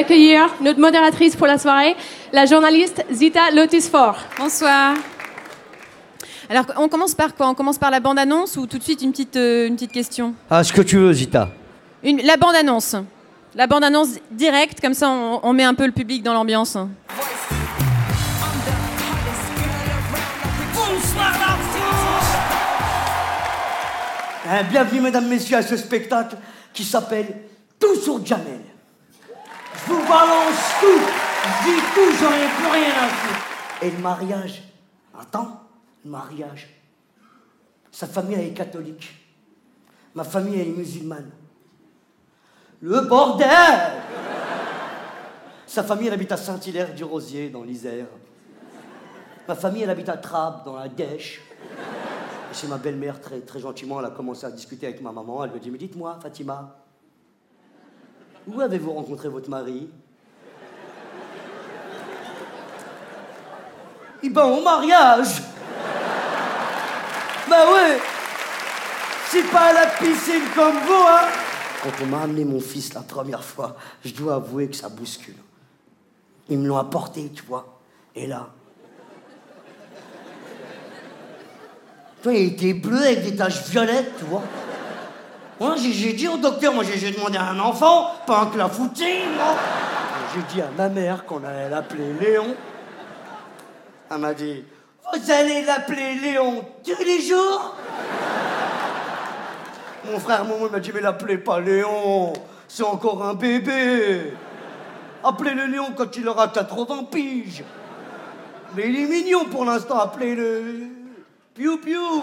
d'accueillir notre modératrice pour la soirée, la journaliste Zita Lotisfort. Bonsoir. Alors, on commence par quoi? On commence par la bande-annonce ou tout de suite une petite, euh, une petite question? Ah, ce que tu veux, Zita. Une- La bande-annonce. La bande-annonce directe, comme ça on, on met un peu le public dans l'ambiance. Hein, bienvenue, mesdames, messieurs, à ce spectacle qui s'appelle Tout sur Jamel. Vous balance tout, je dis tout, j'en ai plus rien à foutre. Et le mariage? Attends, le mariage. Sa famille, est catholique. Ma famille, est musulmane. Le bordel Sa famille, elle habite à Saint-Hilaire-du-Rosier, dans l'Isère. Ma famille, elle habite à Trappes, dans la Dèche. Et chez ma belle-mère, très, très gentiment, elle a commencé à discuter avec ma maman. Elle lui a dit Mais dites-moi, Fatima, où avez-vous rencontré votre mari? Eh ben, au mariage Bah ouais C'est pas à la piscine comme vous, hein Quand on m'a amené mon fils la première fois, je dois avouer que ça bouscule. Ils me l'ont apporté, tu vois. Et là, Toi, il était bleu avec des taches violettes, tu vois. Moi, j'ai dit au docteur, moi, j'ai j'ai demandé à un enfant, pas un clafoutis, moi. J'ai dit à ma mère qu'on allait l'appeler Léon. Elle m'a dit, vous allez l'appeler Léon tous les jours? Mon frère Momo m'a dit, mais l'appelez pas Léon, c'est encore un bébé. Appelez-le Léon quand il aura 80 piges. Mais il est mignon pour l'instant, appelez-le Piou Piou.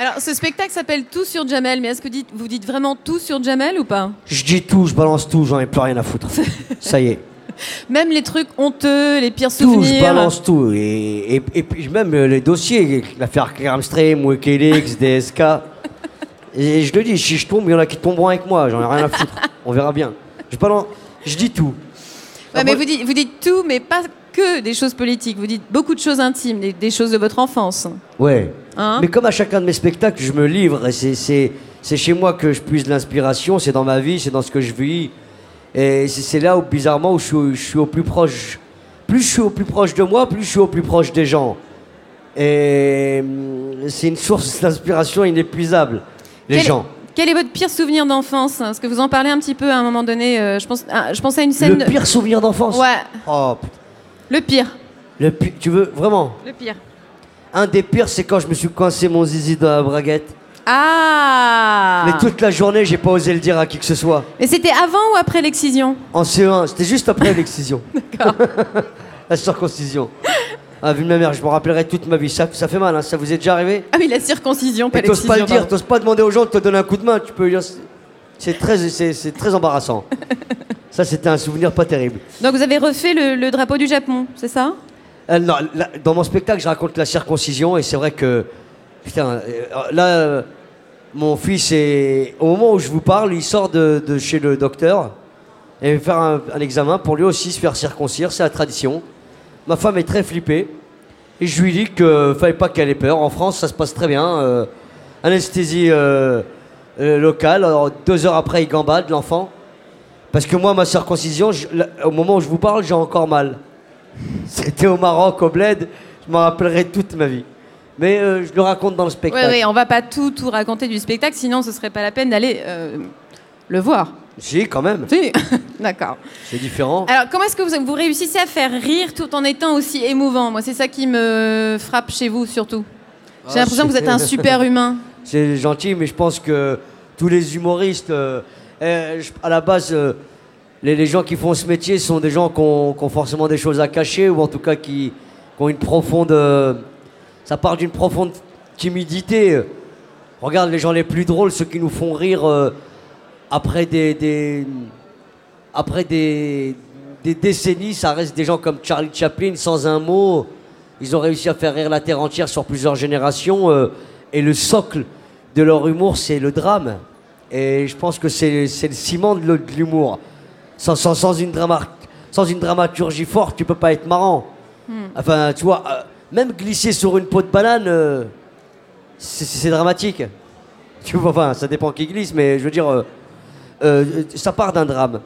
Alors, ce spectacle s'appelle Tout sur Jamel, mais est-ce que dites- vous dites vraiment tout sur Jamel ou pas? Je dis tout, je balance tout, j'en ai plus rien à foutre. Ça y est. Même les trucs honteux, les pires Tout, souvenirs. je balance tout. Et, et, et puis même les dossiers, l'affaire Cramstream, Wikileaks, DSK. Et je le dis, si je tombe, il y en a qui tomberont avec moi, j'en ai rien à foutre. On verra bien. Je, balance, je dis tout. Ouais, Ah, mais moi- vous dites, vous dites tout, mais pas que des choses politiques. Vous dites beaucoup de choses intimes, des, des choses de votre enfance. Ouais. Hein Mais comme à chacun de mes spectacles, je me livre. et c'est- chez moi que je puise l'inspiration, c'est dans ma vie, c'est dans ce que je vis. Et c'est là où, bizarrement, où je suis, au- je suis au plus proche. Plus je suis au plus proche de moi, plus je suis au plus proche des gens. Et hum, c'est une source d'inspiration inépuisable, les quel, gens. Quel est votre pire souvenir d'enfance? Est-ce que vous en parlez un petit peu à un moment donné euh, je, pense, ah, je à une scène. Le pire souvenir d'enfance? Ouais, Oh, putain. le pire. Le pi- Tu veux vraiment? Le pire. Un des pires, c'est quand je me suis coincé mon zizi dans la braguette. Ah Mais toute la journée, j'ai pas osé le dire à qui que ce soit. Mais c'était avant ou après l'excision En CE1, c'était juste après l'excision. D'accord. la circoncision. Ah, vu de ma mère, je me rappellerai toute ma vie. Ça, ça fait mal, hein, ça vous est déjà arrivé Ah oui, la circoncision, pas t'oses l'excision. pas le dire, t'oses pas demander aux gens de te donner un coup de main. Tu peux dire. c'est- très, c'est, c'est très embarrassant. ça, c'était un souvenir pas terrible. Donc vous avez refait le, le drapeau du Japon, c'est ça? Euh, dans mon spectacle, je raconte la circoncision et c'est vrai que. Putain, euh, là, mon fils est. Au moment où je vous parle, il sort de, chez le docteur et va faire un, examen pour lui aussi se faire circoncire, c'est la tradition. Ma femme est très flippée et je lui dis qu'il fallait pas qu'elle ait peur. En France, ça se passe très bien. euh, anesthésie locale. Alors, deux heures après, il gambade, l'enfant. Parce que moi, ma circoncision, au moment où je vous parle, j'ai encore mal. C'était au Maroc, au Bled. Je m'en rappellerai toute ma vie. Mais euh, je le raconte dans le Oui, spectacle. oui, on va pas tout, tout raconter du spectacle, sinon ce serait pas la peine d'aller euh, le voir. Si, quand même. Si, d'accord. C'est différent. Alors, comment est-ce que vous, vous réussissez à faire rire tout en étant aussi émouvant? Moi, c'est ça qui me frappe chez vous, surtout. J'ai Ah, l'impression que vous êtes un super humain. C'est gentil, mais je pense que tous les humoristes, euh, je- à la base, les, gens qui font ce métier sont des gens qui ont, forcément des choses à cacher, ou en tout cas qui, ont une profonde. euh, ça part d'une profonde timidité. Regarde les gens les plus drôles, ceux qui nous font rire euh, après des, décennies, ça reste des gens comme Charlie Chaplin, sans un mot. Ils ont réussi à faire rire la terre entière sur plusieurs générations. euh, et le socle de leur humour, c'est le drame. Et je pense que c'est le ciment de l'humour. Sans, sans, sans, une drama- sans une dramaturgie forte, tu peux pas être marrant. Enfin, tu vois, euh, même glisser sur une peau de banane, euh, c'est dramatique. Tu vois, enfin, ça dépend qui glisse, mais je veux dire, euh, ça part d'un drame.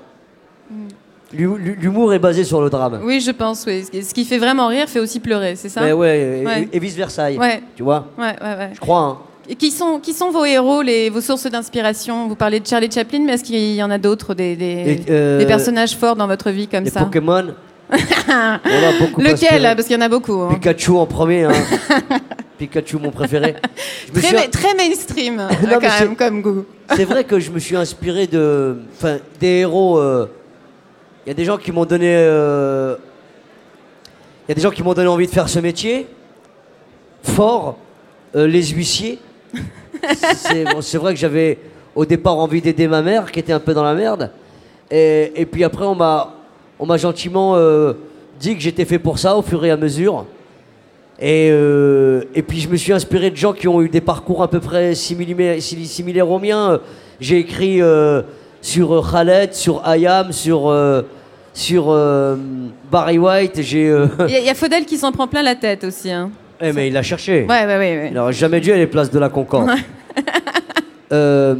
L'hu- L'humour est basé sur le drame. Oui, je pense, oui. Ce qui fait vraiment rire fait aussi pleurer, c'est ça? Mais ouais, et- Ouais. et, vice versa. Ouais. Tu vois? Ouais. Je crois. hein. Qui sont, qui sont vos héros, les, vos sources d'inspiration? Vous parlez de Charlie Chaplin, mais est-ce qu'il y en a d'autres, des, euh, des personnages forts dans votre vie comme Les ça? Pokémon. on a beaucoup Lequel. Parce qu'il y en a beaucoup. hein. Pikachu en premier. hein. Pikachu, mon préféré. Je me Très, suis- ma- très mainstream, mais quand c'est- même, comme goût. C'est vrai que je me suis inspiré de, enfin, des héros. euh, Il y a des gens qui m'ont donné, euh, il y a des gens qui m'ont donné envie de faire ce métier. Fort, euh, les huissiers. C'est vrai que j'avais au départ envie d'aider ma mère qui était un peu dans la merde. Et, puis après, on m'a, gentiment euh, dit que j'étais fait pour ça au fur et à mesure. Et, euh, et puis je me suis inspiré de gens qui ont eu des parcours à peu près simili- sim- similaires aux miens. J'ai écrit euh, sur Khaled, sur Ayam, sur, sur Barry White. J'ai, Il y, a- il y a Faudel qui s'en prend plein la tête aussi. Hein. Eh, mais il a cherché. Ouais, ouais, ouais. ouais. Il n'aurait jamais dû aller place de la Concorde. Euh,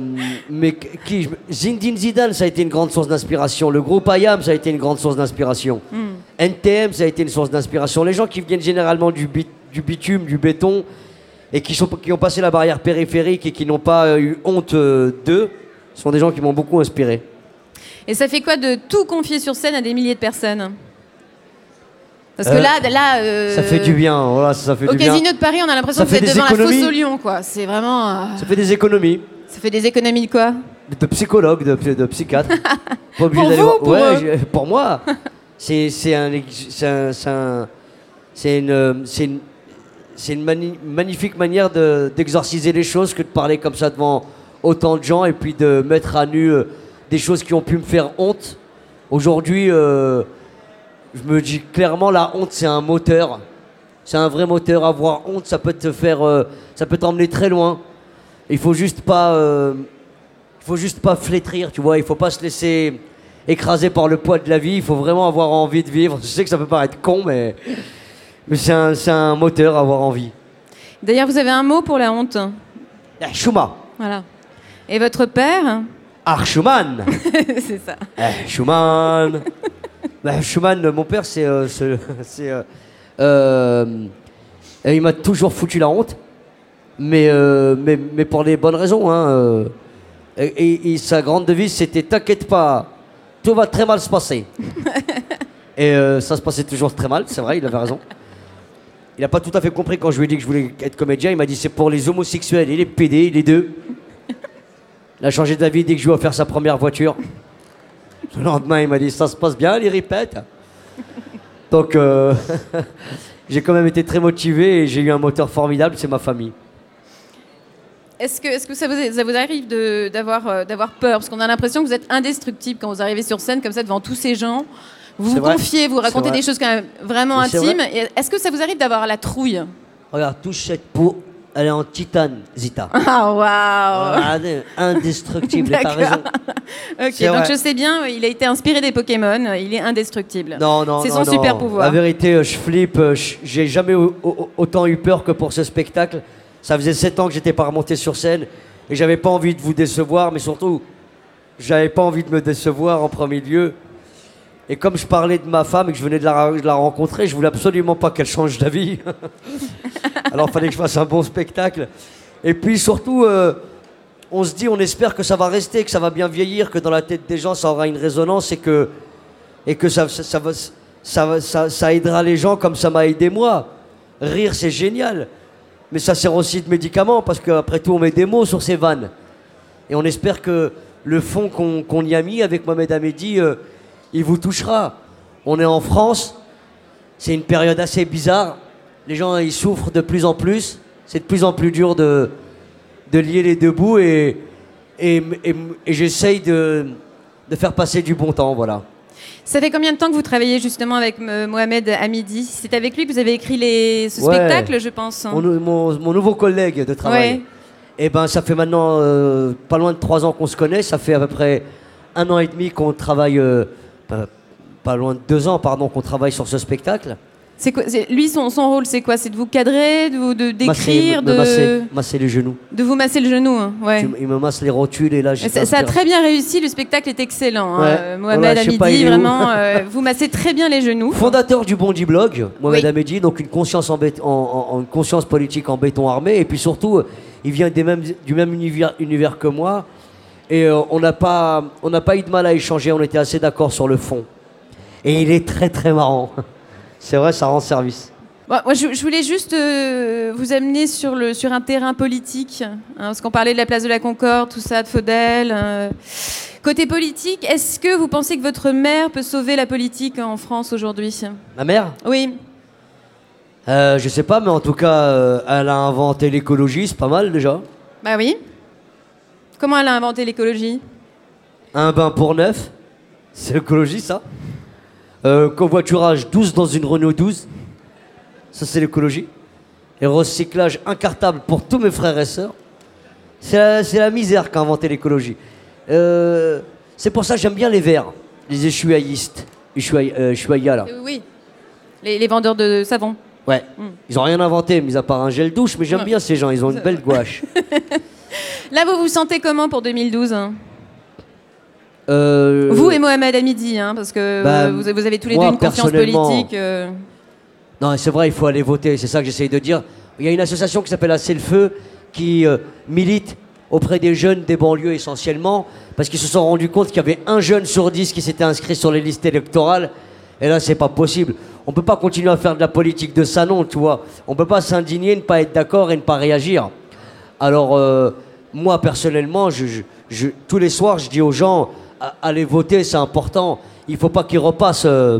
mais qui Zinedine Zidane, ça a été une grande source d'inspiration. Le groupe IAM, ça a été une grande source d'inspiration. NTM, ça a été une source d'inspiration. Les gens qui viennent généralement du, bit- du bitume, du béton, et qui, sont, qui ont passé la barrière périphérique et qui n'ont pas euh, eu honte euh, d'eux, sont des gens qui m'ont beaucoup inspiré. Et ça fait quoi de tout confier sur scène à des milliers de personnes? Parce que Euh, là, là euh, Ça fait du bien, voilà, ça fait Au du bien. casino de Paris, on a l'impression que vous êtes devant la économies. fosse au lion, quoi. C'est vraiment. euh, Ça fait des économies. Ça fait des économies de quoi? De psychologue, de, de psychiatre. Pour vous, pour Ouais, eux? pour moi, c'est un, un- une, c'est une, c'est une mani- magnifique manière de- d'exorciser les choses que de parler comme ça devant autant de gens et puis de mettre à nu euh, des choses qui ont pu me faire honte. Aujourd'hui, euh, je me dis clairement, la honte, c'est un moteur. C'est un vrai moteur. Avoir honte, ça peut te faire, euh, ça peut t'emmener très loin. Il faut juste pas, euh, il faut juste pas flétrir, tu vois. Il faut pas se laisser écraser par le poids de la vie. Il faut vraiment avoir envie de vivre. Je sais que ça peut paraître con, mais, mais c'est un, un moteur, avoir envie. D'ailleurs, vous avez un mot pour la honte. Eh, Schumann, Voilà. Et votre père? Ah, Schumann, C'est ça. Eh, Schumann. Bah, Schumann, mon père, c'est, euh, c'est, c'est, euh, euh, il m'a toujours foutu la honte, mais, euh, mais, mais pour les bonnes raisons. Hein, euh. et, et- et sa grande devise, c'était T'inquiète pas, tout va très mal se passer. et euh, ça se passait toujours très mal, c'est vrai, il avait raison. Il n'a pas tout à fait compris quand je lui ai dit que je voulais être comédien. Il m'a dit c'est pour les homosexuels et les PD, les deux. Il a changé d'avis dès que je lui ai offert sa première voiture. Le lendemain, il m'a dit ça se passe bien, il répète. Donc, euh, j'ai quand même été très motivé et j'ai eu un moteur formidable, c'est ma famille. Est-ce que, est-ce que ça, vous, ça vous arrive d'avoir, euh, d'avoir peur? Parce qu'on a l'impression que vous êtes indestructible quand vous arrivez sur scène comme ça devant tous ces gens. Vous vous vrai. confiez, vous racontez des choses quand même vraiment Mais intimes. Est-ce que ça vous arrive d'avoir la trouille? Regarde, touche cette peau, elle est en titane, Zita. Ah waouh indestructible, t'as D'accord. raison. Ok, donc je sais bien, il a été inspiré des Pokémon, il est indestructible. Non, non, C'est son non. super pouvoir. La vérité, euh, je flippe. euh, J'ai jamais au- au- autant eu peur que pour ce spectacle. Ça faisait sept ans que j'étais pas remonté sur scène et j'avais pas envie de vous décevoir, mais surtout, j'avais pas envie de me décevoir en premier lieu. Et comme je parlais de ma femme et que je venais de la, rencontrer, je voulais absolument pas qu'elle change d'avis. Alors il fallait que je fasse un bon spectacle. Et puis surtout, euh, on se dit, on espère que ça va rester, que ça va bien vieillir, que dans la tête des gens, ça aura une résonance et que, et que ça, ça, ça ça, aidera les gens comme ça m'a aidé moi. Rire, c'est génial. Mais ça sert aussi de médicament parce qu'après tout, on met des mots sur ces vannes. Et on espère que le fond qu'on qu'on y a mis avec Mohamed Hamedi, euh, il vous touchera. On est en France, c'est une période assez bizarre. Les gens, ils souffrent de plus en plus. C'est de plus en plus dur de, de lier les deux bouts et, et, et- et j'essaye de, de faire passer du bon temps, voilà. Ça fait combien de temps que vous travaillez justement avec euh, Mohamed Hamidi? C'est avec lui que vous avez écrit les... ce Ouais. spectacle, je pense. Mon, mon- mon nouveau collègue de travail. Ouais. Et ben, ça fait maintenant euh, pas loin de trois ans qu'on se connaît. Ça fait à peu près un an et demi qu'on travaille, euh, pas, pas loin de deux ans, pardon, qu'on travaille sur ce spectacle. Quoi Lui, son, son rôle, c'est quoi? C'est de vous cadrer, de vous d'écrire, de, masser, masser les genoux. de vous masser le genou. hein, Ouais. Il me masse les rotules et là j'ai. Ça, ça a très bien réussi, le spectacle est excellent. hein. Euh, Mohamed Hamidi, vraiment, euh, vous massez très bien les genoux. Fondateur du Bondi Blog, Mohamed Oui. Donc une conscience, en bét- en- en- en- une conscience politique en béton armé, et puis surtout, euh, il vient des mêmes, du même univers, univers que moi, et euh, on n'a pas, on n'a pas eu de mal à échanger, on était assez d'accord sur le fond. Et il est très très marrant. C'est vrai, ça rend service. Bon, moi, je, je voulais juste euh, vous amener sur, le, sur un terrain politique, hein, parce qu'on parlait de la place de la Concorde, tout ça, de Faudel. euh. Côté politique, est-ce que vous pensez que votre mère peut sauver la politique en France aujourd'hui? Ma mère? Oui. euh, Je sais pas, mais en tout cas, elle a inventé l'écologie, c'est pas mal déjà. Bah oui. Comment elle a inventé l'écologie Un bain pour neuf, c'est l'écologie ça. Euh, covoiturage 12 dans une Renault 12, ça c'est l'écologie. Et recyclage incartable pour tous mes frères et sœurs. C'est la, misère qu'a inventé l'écologie. Euh, c'est pour ça que j'aime bien les verts, les échouaillistes. Échouailles- euh, là. Oui. Les, les vendeurs de savon. Ouais. Ils ont rien inventé, mis à part un gel douche, mais j'aime bien ces gens, ils ont une belle gouache. Là, vous vous sentez comment pour 2012 hein? Euh, Vous et Mohamed Hamidi, hein, parce que bah, vous, vous avez tous les moi, deux une confiance personnellement, politique. euh. Non, c'est vrai, il faut aller voter, c'est ça que j'essaye de dire. Il y a une association qui s'appelle Assez le Feu qui euh, milite auprès des jeunes des banlieues essentiellement, parce qu'ils se sont rendus compte qu'il y avait un jeune sur dix qui s'était inscrit sur les listes électorales. Et là, c'est pas possible. On peut pas continuer à faire de la politique de salon, tu vois. On peut pas s'indigner, ne pas être d'accord et ne pas réagir. Alors, moi, personnellement, je, je- je- tous les soirs, je dis aux gens, allez voter, c'est important. Il faut pas qu'ils repassent euh,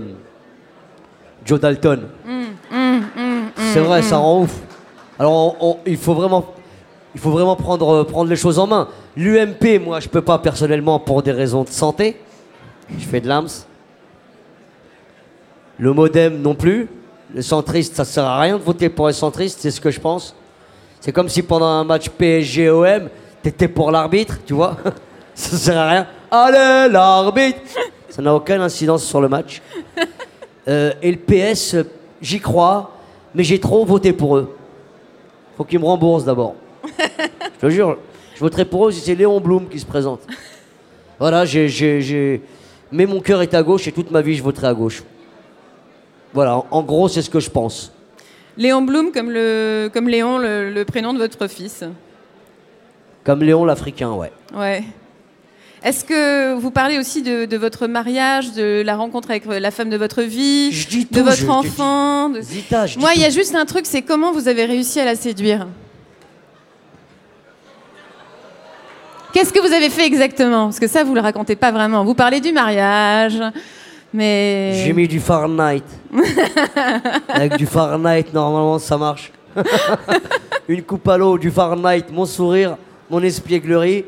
Joe Dalton. c'est vrai, ça rend ouf. Alors, on- on- il faut vraiment, il faut vraiment prendre, euh, prendre les choses en main. L'UMP, moi, je peux pas personnellement pour des raisons de santé. Je fais de l'AMS. Le modem non plus. Les centristes, ça sert à rien de voter pour les centristes, c'est ce que je pense. C'est comme si pendant un match PSG-OM, t'étais pour l'arbitre, tu vois. ça sert à rien. Allez, l'arbitre Ça n'a aucune incidence sur le match. Euh, et le PS, j'y crois, mais j'ai trop voté pour eux. Faut qu'ils me remboursent d'abord. je te jure, je voterai pour eux si c'est Léon Blum qui se présente. Voilà, j'ai, Mais mon cœur est à gauche et toute ma vie je voterai à gauche. Voilà, en- en gros, c'est ce que je pense. Léon Blum, comme, le, comme Léon, le, le prénom de votre fils. Comme Léon l'Africain, ouais. Ouais. Est-ce que vous parlez aussi de, de votre mariage, de la rencontre avec la femme de votre vie, Je dis de votre je- je dis- enfant de- Zita, je Moi, il y a juste un truc, c'est comment vous avez réussi à la séduire Qu'est-ce que vous avez fait exactement? Parce que ça, vous le racontez pas vraiment. Vous parlez du mariage, mais... J'ai mis du Fahrenheit. Avec du Fahrenheit, normalement, ça marche. Une coupe à l'eau, du Fahrenheit, mon sourire, mon espièglerie.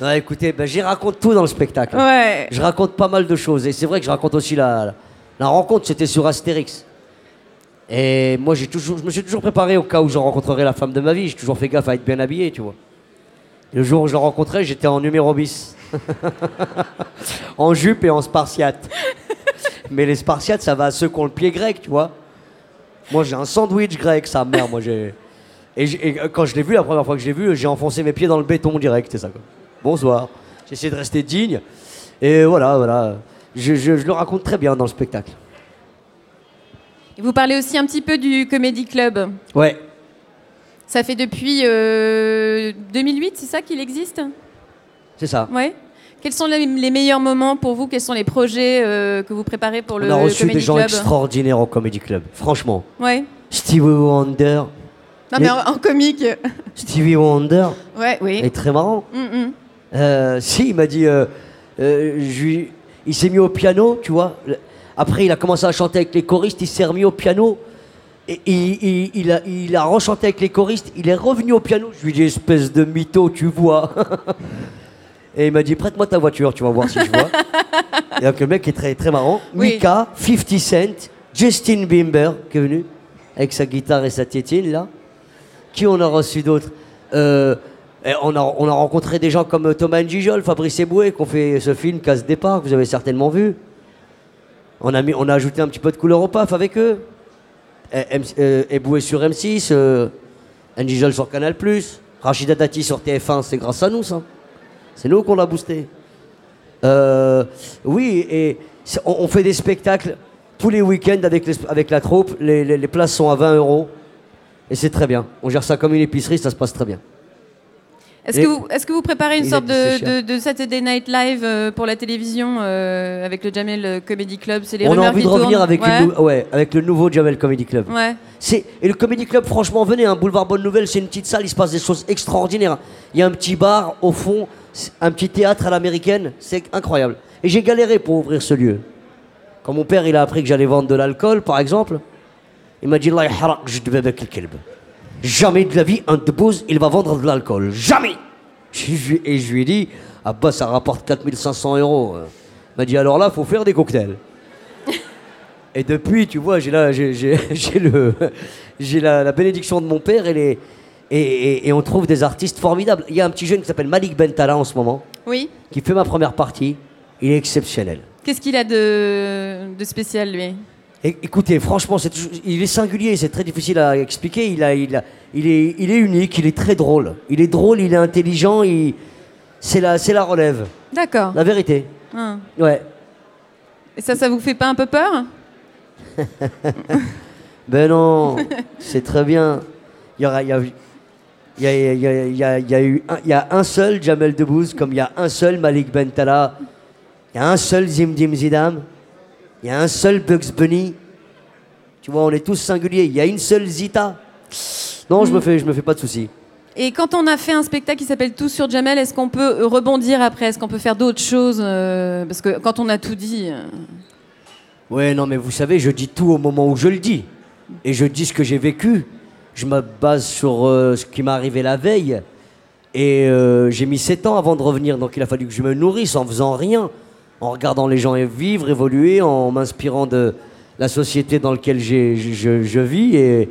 Ouais, écoutez, ben, j'y raconte tout dans le spectacle. Ouais. Je raconte pas mal de choses. Et c'est vrai que je raconte aussi la, la, la rencontre, c'était sur Astérix. Et moi, j'ai toujours, je me suis toujours préparé au cas où je rencontrerai la femme de ma vie. J'ai toujours fait gaffe à être bien habillé, tu vois. Et le jour où je la rencontrais, j'étais en numéro bis. en jupe et en spartiate. Mais les spartiates, ça va à ceux qui ont le pied grec, tu vois. Moi, j'ai un sandwich grec, sa mère. Moi, j'ai. Et, quand je l'ai vu, la première fois que je l'ai vu, j'ai enfoncé mes pieds dans le béton direct, c'est ça. Quoi. Bonsoir. J'ai essayé de rester digne. Et voilà, voilà. Je, je- je le raconte très bien dans le spectacle. Et Vous parlez aussi un petit peu du Comedy Club. Ouais. Ça fait depuis euh, 2008, c'est ça qu'il existe? C'est ça. Ouais. Quels sont les, les meilleurs moments pour vous? Quels sont les projets euh, que vous préparez pour le On a reçu Comedy des gens Club? extraordinaires au Comedy Club. Franchement. Ouais. Stevie Wonder. Non, mais en, en comique. Stevie Wonder Ouais, oui. est très marrant. Mm, mm. Euh, si, il m'a dit. euh, euh, je il s'est mis au piano, tu vois. Après, il a commencé à chanter avec les choristes, il s'est remis au piano. Et il, il- il a, il a rechanté avec les choristes, il est revenu au piano. Je lui ai dit, espèce de mytho, tu vois. Et il m'a dit, prête-moi ta voiture, tu vas voir si je vois. Et donc, le mec est très, très marrant. Oui. Mika, 50 Cent, Justin Bieber, qui est venu, avec sa guitare et sa tétine, là. Qui on a reçu d'autres Euh, et on, a, on a rencontré des gens comme Thomas Njijol, Fabrice Eboué, qui ont fait ce film Casse Départ, que vous avez certainement vu. On a, mis, on a ajouté un petit peu de couleur au paf avec eux. M- euh, Eboué sur M6, euh, sur Canal+, Rachida Dati sur TF1, c'est grâce à nous, ça. C'est nous qu'on l'a boosté. Euh, oui, et on, fait des spectacles tous les week-ends avec, avec la troupe. Les places sont à 20 euros. Et c'est très bien. On gère ça comme une épicerie, ça se passe très bien. Est-ce que, vous, est-ce que vous préparez une sorte de, cher. de, de Saturday Night Live euh, pour la télévision euh, avec le Jamel Comedy Club C'est les on a envie qui de revenir avec, ouais. le, nou- ouais, avec le nouveau Jamel Comedy Club. Ouais. Et le Comedy Club, franchement, venez, un boulevard Bonne Nouvelle, c'est une petite salle, il se passe des choses extraordinaires. Il y a un petit bar au fond, un petit théâtre à l'américaine, c'est incroyable. Et j'ai galéré pour ouvrir ce lieu. Quand mon père il a appris que j'allais vendre de l'alcool, par exemple, il m'a dit Allah yahrak jd babak al-kalb. Jamais de la vie un debouz il va vendre de l'alcool, jamais. Je Et je lui ai dit ah bah ça rapporte 4500 euros. Il m'a dit alors là faut faire des cocktails. Et depuis, tu vois, j'ai la, j'ai, le, j'ai la, la bénédiction de mon père et, les, et, et- et on trouve des artistes formidables. Il y a un petit jeune qui s'appelle Malik Bentala en ce moment, Oui. qui fait ma première partie. Il est exceptionnel. Qu'est-ce qu'il a de, de spécial, lui? Écoutez, franchement, toujours- il est singulier, c'est très difficile à expliquer. Il, a, il, a- il, est, il est unique, il est très drôle. Il est drôle, il est intelligent, il, c'est, la, relève, D'accord. la vérité. Hein. Ouais. Et ça, ça vous fait pas un peu peur Ben non, c'est très bien. Il y aura, il y a, il y a, il y a- il y a- il y a eu un, il y a un seul Jamel Debbouze, comme il y a un seul Malik Bentala, il y a un seul Zimdim Zidam, il y a un seul Bugs Bunny. Tu vois, on est tous singuliers. Il y a une seule Zita. Non, je me fais, je me fais pas de soucis. Et quand on a fait un spectacle qui s'appelle Tout sur Jamel, est-ce qu'on peut rebondir après? Est-ce qu'on peut faire d'autres choses euh, Parce que quand on a tout dit. euh, Ouais, non, mais vous savez, je dis tout au moment où je le dis. Et je dis ce que j'ai vécu. Je me base sur euh, ce qui m'est arrivé la veille. Et euh, j'ai mis 7 ans avant de revenir. Donc il a fallu que je me nourrisse en faisant rien. En regardant les gens vivre, évoluer, en m'inspirant de la société dans laquelle je, je vis. Et,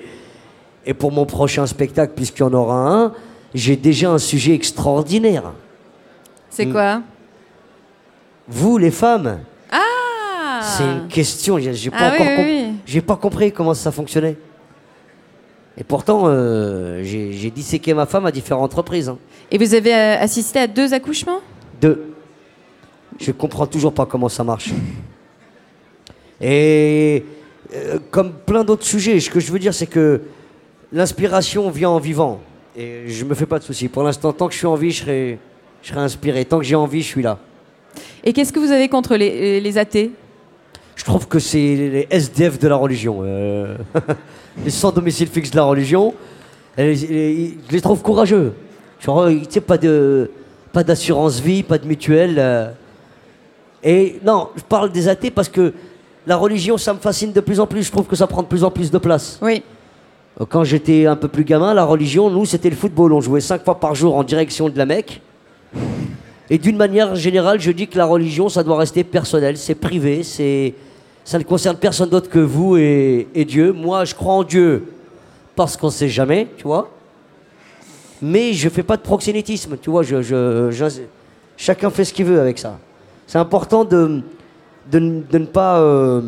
et pour mon prochain spectacle, puisqu'il y en aura un, j'ai déjà un sujet extraordinaire. C'est quoi? Vous, les femmes, Ah c'est une question. J'ai pas Ah oui, encore oui, com- oui. J'ai pas compris comment ça fonctionnait. Et pourtant, euh, j'ai j'ai disséqué ma femme à différentes reprises. hein. Et vous avez euh, assisté à deux accouchements? Deux. Je comprends toujours pas comment ça marche. Et euh, comme plein d'autres sujets, ce que je veux dire, c'est que l'inspiration vient en vivant. Et je me fais pas de soucis. Pour l'instant, tant que je suis en vie, je serai, je serai inspiré. Tant que j'ai envie, je suis là. Et qu'est-ce que vous avez contre les, les athées? Je trouve que c'est les SDF de la religion. euh, les sans domicile fixe de la religion. Et les- les- je les trouve courageux. Genre, euh, tu sais, pas de pas d'assurance vie, pas de mutuelle. euh. Et non, je parle des athées parce que la religion, ça me fascine de plus en plus. Je trouve que ça prend de plus en plus de place. Oui. Quand j'étais un peu plus gamin, la religion, nous, c'était le football. On jouait cinq fois par jour en direction de la Mecque. Et d'une manière générale, je dis que la religion, ça doit rester personnel, c'est privé, c'est, ça ne concerne personne d'autre que vous et, et Dieu. Moi, je crois en Dieu parce qu'on ne sait jamais, tu vois. Mais je fais pas de proxénétisme, tu vois. Je, je- je- chacun fait ce qu'il veut avec ça. C'est important de, de, ne- de ne pas, euh,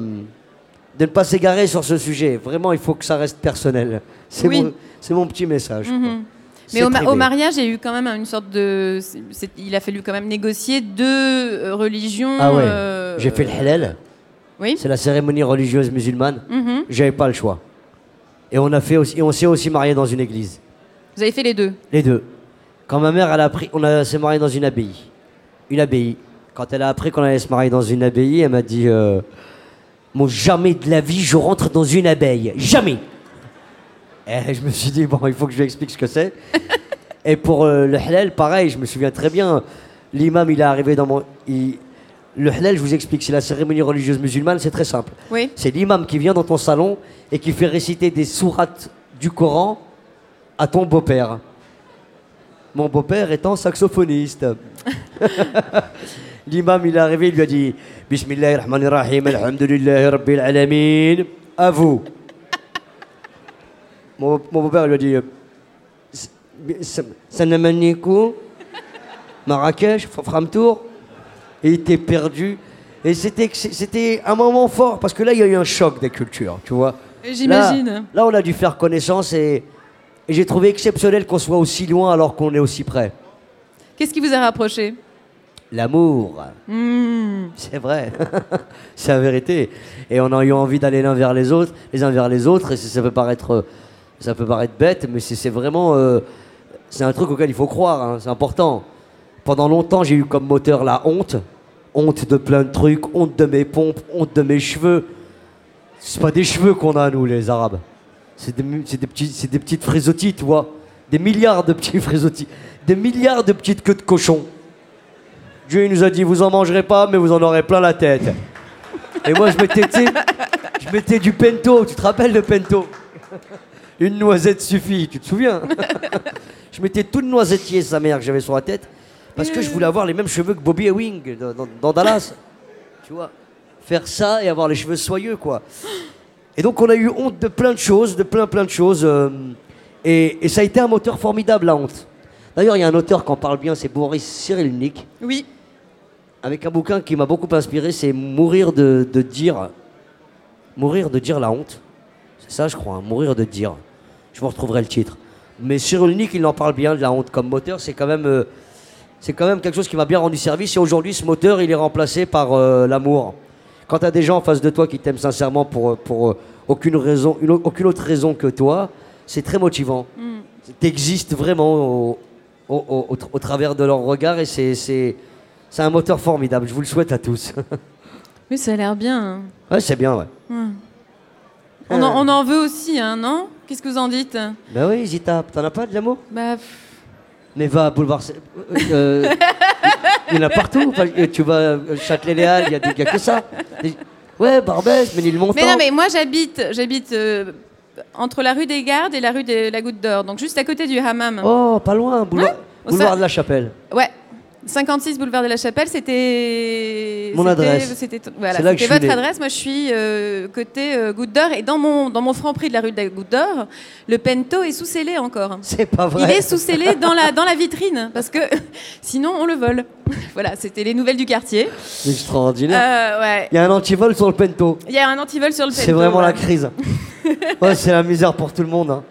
de ne pas s'égarer sur ce sujet. Vraiment, il faut que ça reste personnel. C'est Oui. mon, mon petit message. Mhm. Mais au, ma- privé. au mariage, il y a eu quand même une sorte de. il a fallu quand même négocier deux euh, religions. Ah ouais. euh, J'ai fait le halal. Oui. C'est la cérémonie religieuse musulmane. Mhm. J'avais pas le choix. Et on a fait aussi, et on s'est aussi marié dans une église. Vous avez fait les deux. Les deux. Quand ma mère, elle a appris, on s'est marié dans une abbaye. Une abbaye. Quand elle a appris qu'on allait se marier dans une abbaye, elle m'a dit euh, Moi, jamais de la vie, je rentre dans une abeille. Jamais Et je me suis dit Bon, il faut que je lui explique ce que c'est. Et pour euh, le halal, pareil, je me souviens très bien. L'imam, il est arrivé dans mon. il- Le halal, je vous explique, c'est la cérémonie religieuse musulmane, c'est très simple. Oui. C'est l'imam qui vient dans ton salon et qui fait réciter des sourates du Coran à ton beau-père. Mon beau-père étant saxophoniste. L'imam, il est arrivé, il lui a dit Bismillahirrahmanirrahim, alhamdulillahi rabbil alamin. À vous. Mon, mon beau-père lui a dit Sanamanikou, Marrakech, Framtour. Et il était perdu. Et c'était c'était un moment fort parce que là, il y a eu un choc des cultures, tu vois. J'imagine. Là, là, on a dû faire connaissance et, et j'ai trouvé exceptionnel qu'on soit aussi loin alors qu'on est aussi près. Qu'est-ce qui vous a rapproché? L'amour. Hmm. C'est vrai. c'est la vérité. Et on a eu envie d'aller l'un vers les autres, les uns vers les autres. Et ça peut paraître, ça peut paraître bête, mais c'est vraiment, euh, c'est un truc auquel il faut croire. hein, c'est important. Pendant longtemps, j'ai eu comme moteur la honte, honte de plein de trucs, honte de mes pompes, honte de mes cheveux. C'est pas des cheveux qu'on a nous, les Arabes. C'est des, mu- c'est des petits, c'est des petites frisottis, tu vois. Des milliards de petits frisottis, des milliards de petites queues de cochon. Dieu nous a dit vous en mangerez pas mais vous en aurez plein la tête. Et moi je sais, je mettais du pento, tu te rappelles le pento? Une noisette suffit, tu te souviens? Je mettais tout le noisettier sa mère que j'avais sur la tête parce que je voulais avoir les mêmes cheveux que Bobby Ewing dans, Dallas. Tu vois? Faire ça et avoir les cheveux soyeux quoi. Et donc on a eu honte de plein de choses, de plein plein de choses. euh, et, et ça a été un moteur formidable la honte. D'ailleurs il y a un auteur qui en parle bien, c'est Boris Cyrulnik Oui. Avec un bouquin qui m'a beaucoup inspiré, c'est Mourir de, de dire. Mourir de dire la honte. C'est ça, je crois, hein, Mourir de dire. Je vous retrouverai le titre. Mais Cyrulnik, il en parle bien de la honte comme moteur. C'est quand même, euh, c'est quand même quelque chose qui m'a bien rendu service. Et aujourd'hui, ce moteur, il est remplacé par euh, l'amour. Quand tu as des gens en face de toi qui t'aiment sincèrement pour, euh, pour euh, aucune, raison, une au- aucune autre raison que toi, c'est très motivant. Tu existes vraiment au, au- au- au- au travers de leur regard et c'est, c'est, un moteur formidable. Je vous le souhaite à tous. Oui, ça a l'air bien. hein. ouais, c'est bien, ouais. On, en, on en veut aussi, hein, non? Qu'est-ce que vous en dites? Ben oui, Zita, t'en as pas de l'amour? Bah, pff, Mais va à Boulevard. euh, euh, il y en a partout. Enfin, euh, tu vas à Châtelet-Léal, il y a, a que ça. Ouais, Barbès, Ménilmontant. Mais non, mais moi j'habite, j'habite euh, entre la rue des Gardes et la rue de la Goutte d'Or, donc juste à côté du hammam. Oh, pas loin, boulevard, de la Chapelle. Ouais. 56 boulevard de la Chapelle, c'était. Mon adresse. C'était voilà, C'est là que c'était je suis votre adresse. Moi, je suis euh, côté euh, Goutte d'Or et dans mon dans mon franc prix de la rue de la Goutte d'Or, le Pento est sous scellé encore. C'est pas vrai. Il est sous scellé dans la dans la vitrine parce que sinon on le vole. voilà, c'était les nouvelles du quartier. C'est extraordinaire. Euh, ouais. Il y a un antivol sur le Pento. Il y a un antivol sur le Pento. C'est vraiment la crise. ouais, c'est la misère pour tout le monde. hein.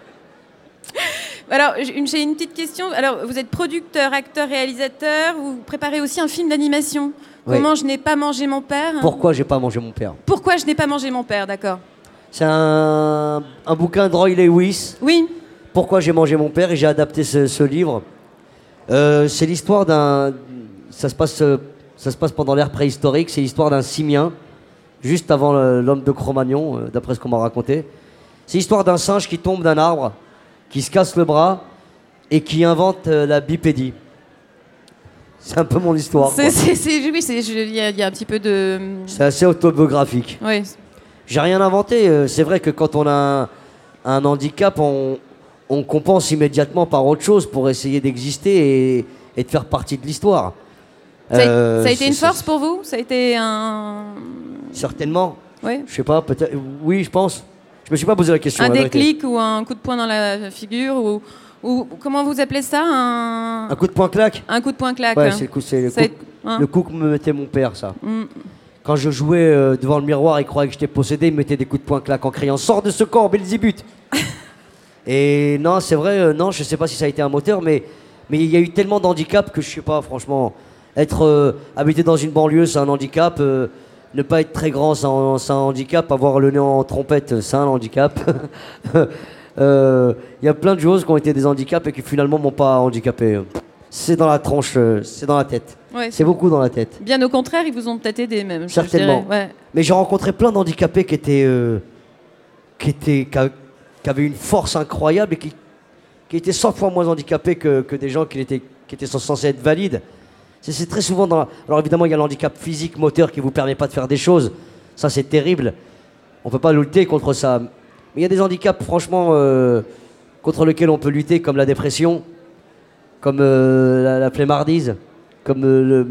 Alors, j'ai une, petite question. Alors, vous êtes producteur, acteur, réalisateur. Vous préparez aussi un film d'animation. Oui. Comment je n'ai pas mangé mon père Pourquoi j'ai pas mangé mon père Pourquoi je n'ai pas mangé mon père, d'accord. C'est un, un bouquin de Roy Lewis. Oui. Pourquoi j'ai mangé mon père et j'ai adapté ce, ce livre. Euh, c'est l'histoire d'un. Ça se passe, ça se passe pendant l'ère préhistorique. C'est l'histoire d'un simien, juste avant l'homme de Cro-Magnon, euh, d'après ce qu'on m'a raconté. C'est l'histoire d'un singe qui tombe d'un arbre, qui se casse le bras et qui invente euh, la bipédie. C'est un peu mon histoire. C'est, quoi. c'est, c'est- oui, c'est- je- il y, a- il y a un petit peu de. C'est assez autobiographique. Oui. J'ai rien inventé. euh, C'est vrai que quand on a un, un handicap, on, on compense immédiatement par autre chose pour essayer d'exister et, et de faire partie de l'histoire. Ça, a- Euh, ça a été c'est- une c'est- force pour vous? Ça a été un. Certainement. Oui. Je sais pas, peut-être. Oui, je pense. Je me suis pas posé la question. Un la vérité. déclic ou un coup de poing dans la figure ou, ou comment vous appelez ça un, Un coup de poing claque un coup de poing claque. Ouais, c'est le coup, c'est le hein. le coup que me mettait mon père, ça. Mm. Quand je jouais euh, devant le miroir, il croyait que j'étais possédé, il me mettait des coups de poing claque en criant Sors de ce corps, Belzébuth Et non, c'est vrai, euh, non, je sais pas si ça a été un moteur, mais mais il y a eu tellement d'handicaps que je sais pas, franchement. Être euh, habité dans une banlieue, c'est un handicap. Ne pas être très grand, c'est un, handicap. Avoir le nez en trompette, c'est un handicap. Euh, Il y a plein de choses qui ont été des handicaps et qui finalement m'ont pas handicapé. C'est dans la tranche, c'est dans la tête. Ouais, C'est beaucoup dans la tête. Bien au contraire, ils vous ont peut-être aidé même. je Certainement. Ouais. Mais j'ai rencontré plein d'handicapés qui étaient, euh, qui étaient, qui avaient une force incroyable et qui, qui étaient 100 fois moins handicapés que, que des gens qui étaient, qui étaient censés être valides. C'est- très souvent dans. Alors évidemment, il y a l'handicap physique, moteur, qui vous permet pas de faire des choses. Ça, c'est terrible. On peut pas lutter contre ça. Mais il y a des handicaps, franchement, euh, contre lesquels on peut lutter, comme la dépression, comme euh, la, la comme euh, le.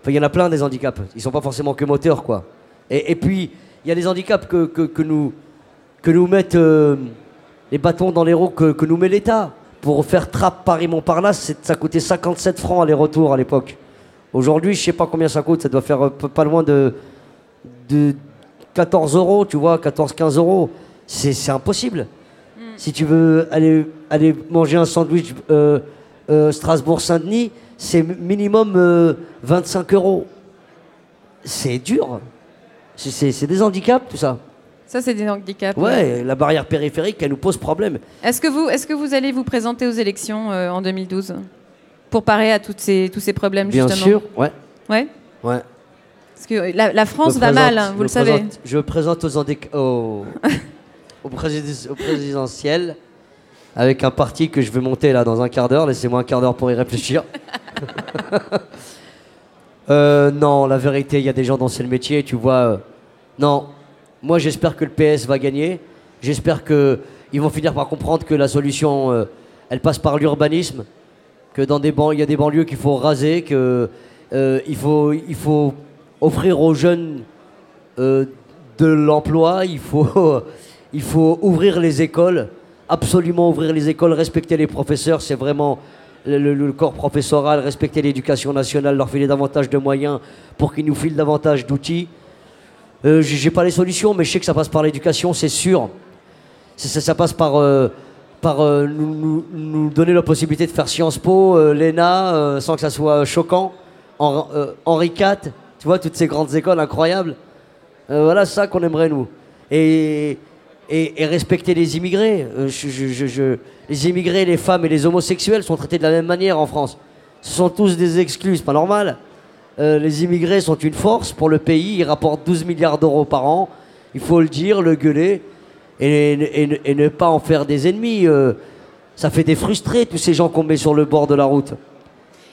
Enfin, il y en a plein des handicaps. Ils sont pas forcément que moteurs, quoi. Et, puis, il y a des handicaps que, que, nous, que nous mettent les bâtons dans les roues que, que nous met l'État. Pour faire trappe Paris-Montparnasse, ça coûtait 57 francs aller-retour à l'époque. Aujourd'hui, je sais pas combien ça coûte, ça doit faire euh, pas loin de, de 14 euros, tu vois, 14-15 euros. c'est impossible. Si tu veux aller, aller manger un sandwich euh, euh, Strasbourg-Saint-Denis, c'est minimum euh, 25 euros. C'est dur. C'est- des handicaps, tout ça. Ça, c'est des handicaps. Ouais, la barrière périphérique, elle nous pose problème. Est-ce que, vous, est que vous allez vous présenter aux élections en 2012 pour parer à toutes ces, tous ces problèmes, Bien justement sûr, ouais. Ouais ouais. Parce que la, la France va présente- mal, hein, vous le savez. présente- je me présente aux, au, au, président- au présidentiel avec un parti que je vais monter là dans un quart d'heure. Laissez-moi un quart d'heure pour y réfléchir. Euh, non, la vérité, il y a des gens dans ce métier, tu vois. euh, non, moi j'espère que le PS va gagner. J'espère que ils vont finir par comprendre que la solution, euh, elle passe par l'urbanisme, que dans des il y a des banlieues qu'il faut raser, que euh, il faut, il faut offrir aux jeunes euh, de l'emploi, il faut, il faut ouvrir les écoles, absolument ouvrir les écoles, respecter les professeurs, c'est vraiment le, corps professoral, respecter l'éducation nationale, leur filer davantage de moyens pour qu'ils nous filent davantage d'outils. Euh, j'ai pas les solutions, mais je sais que ça passe par l'éducation, c'est sûr. Ça passe par, euh, par euh, nous, donner la possibilité de faire Sciences Po, euh, l'ENA, euh, sans que ça soit choquant. Hen- Henri IV, tu vois, toutes ces grandes écoles incroyables. Voilà ça qu'on aimerait, nous. Et, respecter les immigrés. Les immigrés, les femmes et les homosexuels sont traités de la même manière en France. Ce sont tous des exclus, c'est pas normal. Les immigrés sont une force pour le pays, ils rapportent 12 milliards d'euros par an. Il faut le dire, le gueuler et, et- et- et ne pas en faire des ennemis. euh, ça fait des frustrés, tous ces gens qu'on met sur le bord de la route.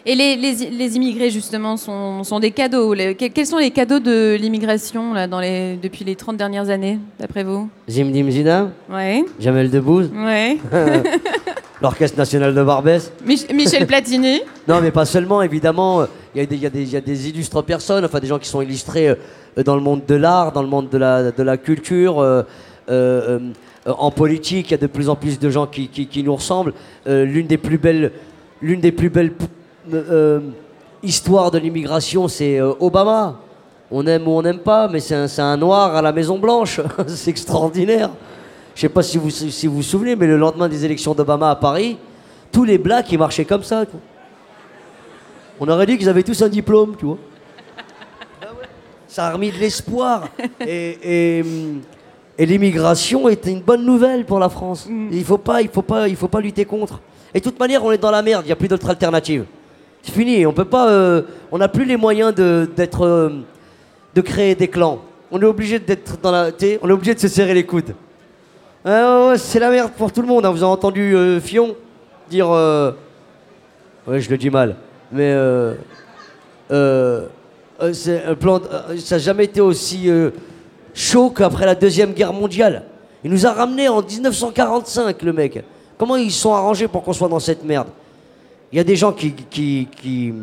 Et les, les- les immigrés, justement, sont, sont des cadeaux. Les- quels sont les cadeaux de l'immigration là, dans les, depuis les 30 dernières années, d'après vous? Zim Dim Zidane, Ouais. Jamel Debbouze, Ouais. l'Orchestre National de Barbès. Mich- Michel Platini. Non, mais pas seulement, évidemment. Il y, a des- il y il y a des illustres personnes, enfin des gens qui sont illustrés euh, dans le monde de l'art, dans le monde de la, de la culture. euh, euh, euh, en politique, il y a de plus en plus de gens qui, nous ressemblent. Euh, l'une des plus belles, l'une des plus belles euh, euh, histoires de l'immigration, c'est euh, Obama. On aime ou on n'aime pas, mais c'est un, noir à la Maison Blanche. c'est extraordinaire. Je sais pas si vous si vous vous souvenez, mais le lendemain des élections d'Obama à Paris, tous les blacks ils marchaient comme ça. On aurait dit qu'ils avaient tous un diplôme, tu vois. Ça a remis de l'espoir. Et, hum, et l'immigration est une bonne nouvelle pour la France. Il faut pas, il faut pas, il faut pas lutter contre. Et de toute manière, on est dans la merde. Il n'y a plus d'autre alternative. C'est fini. On peut pas. euh, on n'a plus les moyens de d'être, euh, de créer des clans. On est obligé d'être dans la. On est obligé de se serrer les coudes. C'est la merde pour tout le monde. hein. Vous avez entendu euh, Fion dire. Ouais, je le dis mal. Mais c'est un plan. ça n'a jamais été aussi chaud qu'après la deuxième guerre mondiale. Il nous a ramenés en 1945, le mec. Comment ils se sont arrangés pour qu'on soit dans cette merde? Il y a des gens qui, qui, qui-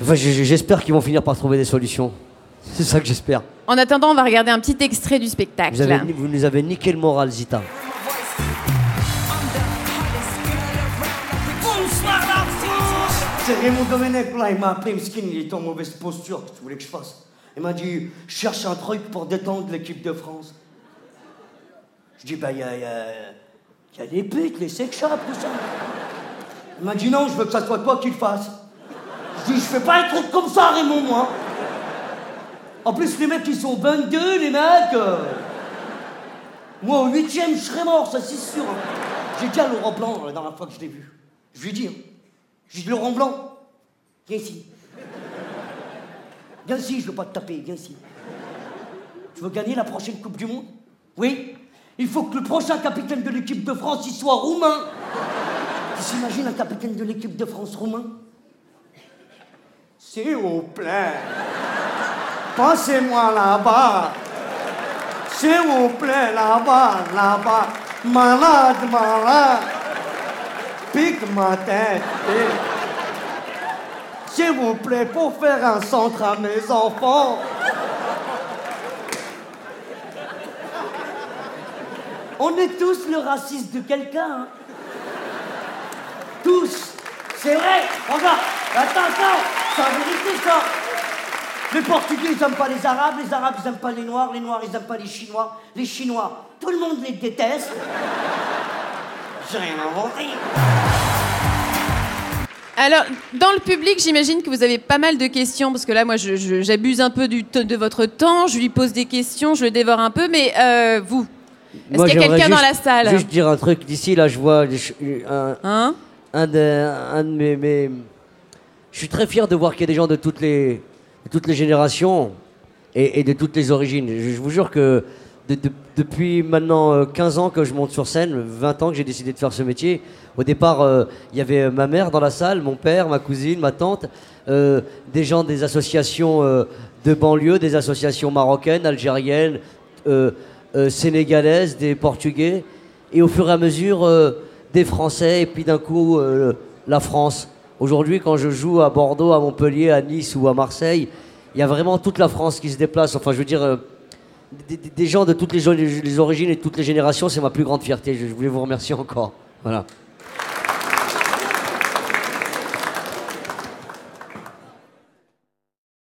Enfin, j'espère qu'ils vont finir par trouver des solutions. C'est ça que j'espère. En attendant, on va regarder un petit extrait du spectacle. Vous, avez, vous nous avez niqué le moral, Zita. C'est Raymond Domenech, là, il m'a appelé, il était en mauvaise posture, qu'est-ce que tu voulais que je fasse? Il m'a dit, je cherche un truc pour détendre l'équipe de France. Je dis, bah, il y a, y a- les putes, les sex shops, tout ça. Il m'a dit, non, je veux que ça soit toi qui le fasses. Je dis, je fais pas un truc comme ça, Raymond, moi. En plus, les mecs, ils sont 22, les mecs. Moi, au huitième, je serais mort, ça c'est sûr. J'ai dit à Laurent Blanc, la dernière fois que je l'ai vu, je lui ai dit, hein, je lui ai dit, Laurent Blanc, viens ici. Viens ici, je veux pas te taper, viens ici. Tu veux gagner la prochaine Coupe du Monde? Oui Il faut que le prochain capitaine de l'équipe de France, soit roumain. Tu s'imagines un capitaine de l'équipe de France roumain? S'il vous plaît, passez-moi là-bas. S'il vous plaît, là-bas, là-bas, malade, malade, pique ma tête. S'il vous plaît, pour faire un centre à mes enfants. On est tous le raciste de quelqu'un. hein. Tous. C'est vrai. Regarde. Attends, attends. C'est la vérité, ça. Les Portugais, ils n'aiment pas les Arabes, les Arabes, ils n'aiment pas les Noirs, les Noirs, ils n'aiment pas les Chinois, les Chinois, tout le monde les déteste. J'ai rien inventé. Alors, dans le public, j'imagine que vous avez pas mal de questions, parce que là, moi, je- je- j'abuse un peu du de votre temps, je lui pose des questions, je le dévore un peu, mais euh, vous, est-ce qu'il y a quelqu'un dans la salle Juste dire un truc. D'ici, là, je vois un, Hein un de, un de mes, mes- Je suis très fier de voir qu'il y a des gens de toutes les, de toutes les générations et, et de toutes les origines. Je, je vous jure que de- de- depuis maintenant euh, 15 ans que je monte sur scène, 20 ans que j'ai décidé de faire ce métier, au départ, euh, il y avait ma mère dans la salle, mon père, ma cousine, ma tante, euh, des gens des associations euh, de banlieue, des associations marocaines, algériennes, euh, euh, sénégalaises, des portugais, et au fur et à mesure, euh, des Français, et puis d'un coup, euh, la France. Aujourd'hui, quand je joue à Bordeaux, à Montpellier, à Nice ou à Marseille, il y a vraiment toute la France qui se déplace. Enfin, je veux dire, euh, des, gens de toutes les, origines et toutes les générations, c'est ma plus grande fierté. Je voulais vous remercier encore. Voilà.